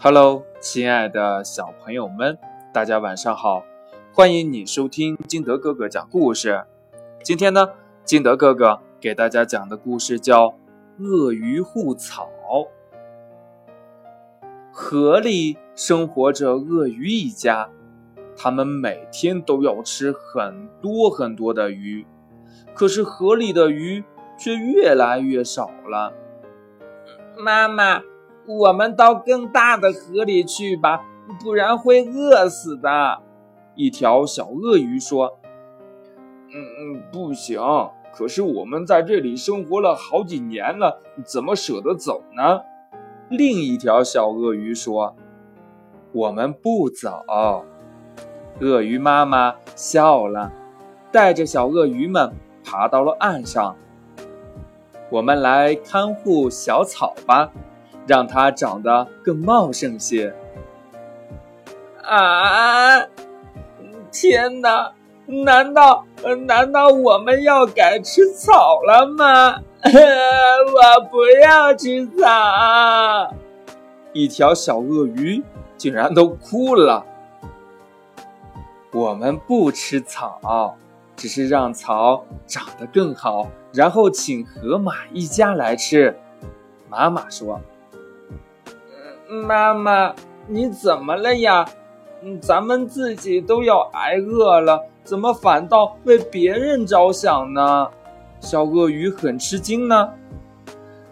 Hello，亲爱的小朋友们，大家晚上好！欢迎你收听金德哥哥讲故事。今天呢，金德哥哥给大家讲的故事叫《鳄鱼护草》。河里生活着鳄鱼一家，他们每天都要吃很多很多的鱼，可是河里的鱼却越来越少了。妈妈。我们到更大的河里去吧，不然会饿死的。一条小鳄鱼说：“嗯嗯，不行。可是我们在这里生活了好几年了，怎么舍得走呢？”另一条小鳄鱼说：“我们不走。”鳄鱼妈妈笑了，带着小鳄鱼们爬到了岸上。我们来看护小草吧。让它长得更茂盛些。啊！天哪！难道难道我们要改吃草了吗？我不要吃草！一条小鳄鱼竟然都哭了。我们不吃草，只是让草长得更好，然后请河马一家来吃。妈妈说。妈妈，你怎么了呀？咱们自己都要挨饿了，怎么反倒为别人着想呢？小鳄鱼很吃惊呢。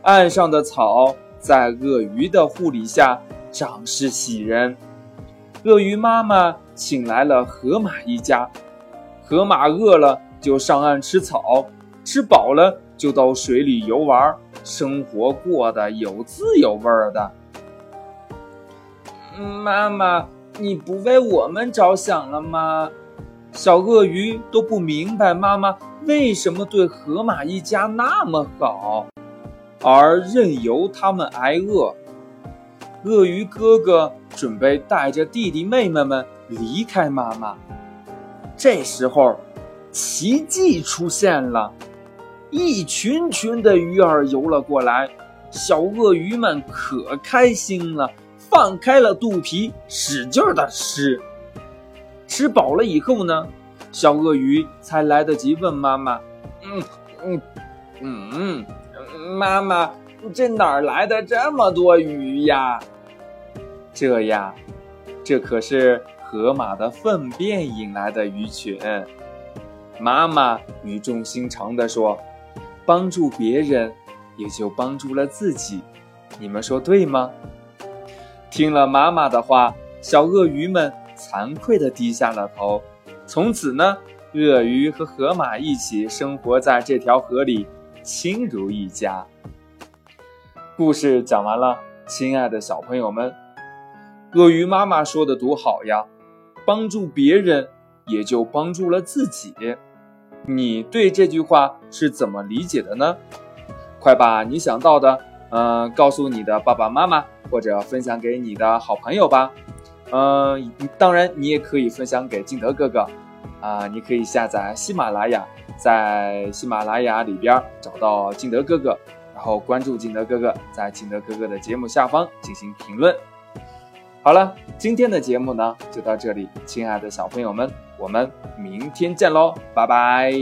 岸上的草在鳄鱼的护理下长势喜人。鳄鱼妈妈请来了河马一家，河马饿了就上岸吃草，吃饱了就到水里游玩，生活过得有滋有味的。妈妈，你不为我们着想了吗？小鳄鱼都不明白妈妈为什么对河马一家那么好，而任由他们挨饿。鳄鱼哥哥准备带着弟弟妹妹们离开妈妈，这时候，奇迹出现了，一群群的鱼儿游了过来，小鳄鱼们可开心了。放开了肚皮，使劲的吃。吃饱了以后呢，小鳄鱼才来得及问妈妈：“嗯嗯嗯，妈妈，这哪儿来的这么多鱼呀？”这呀，这可是河马的粪便引来的鱼群。妈妈语重心长地说：“帮助别人，也就帮助了自己。你们说对吗？”听了妈妈的话，小鳄鱼们惭愧地低下了头。从此呢，鳄鱼和河马一起生活在这条河里，亲如一家。故事讲完了，亲爱的小朋友们，鳄鱼妈妈说的多好呀！帮助别人，也就帮助了自己。你对这句话是怎么理解的呢？快把你想到的，嗯，告诉你的爸爸妈妈。或者分享给你的好朋友吧，嗯，当然你也可以分享给敬德哥哥，啊，你可以下载喜马拉雅，在喜马拉雅里边找到敬德哥哥，然后关注敬德哥哥，在敬德哥哥的节目下方进行评论。好了，今天的节目呢就到这里，亲爱的小朋友们，我们明天见喽，拜拜。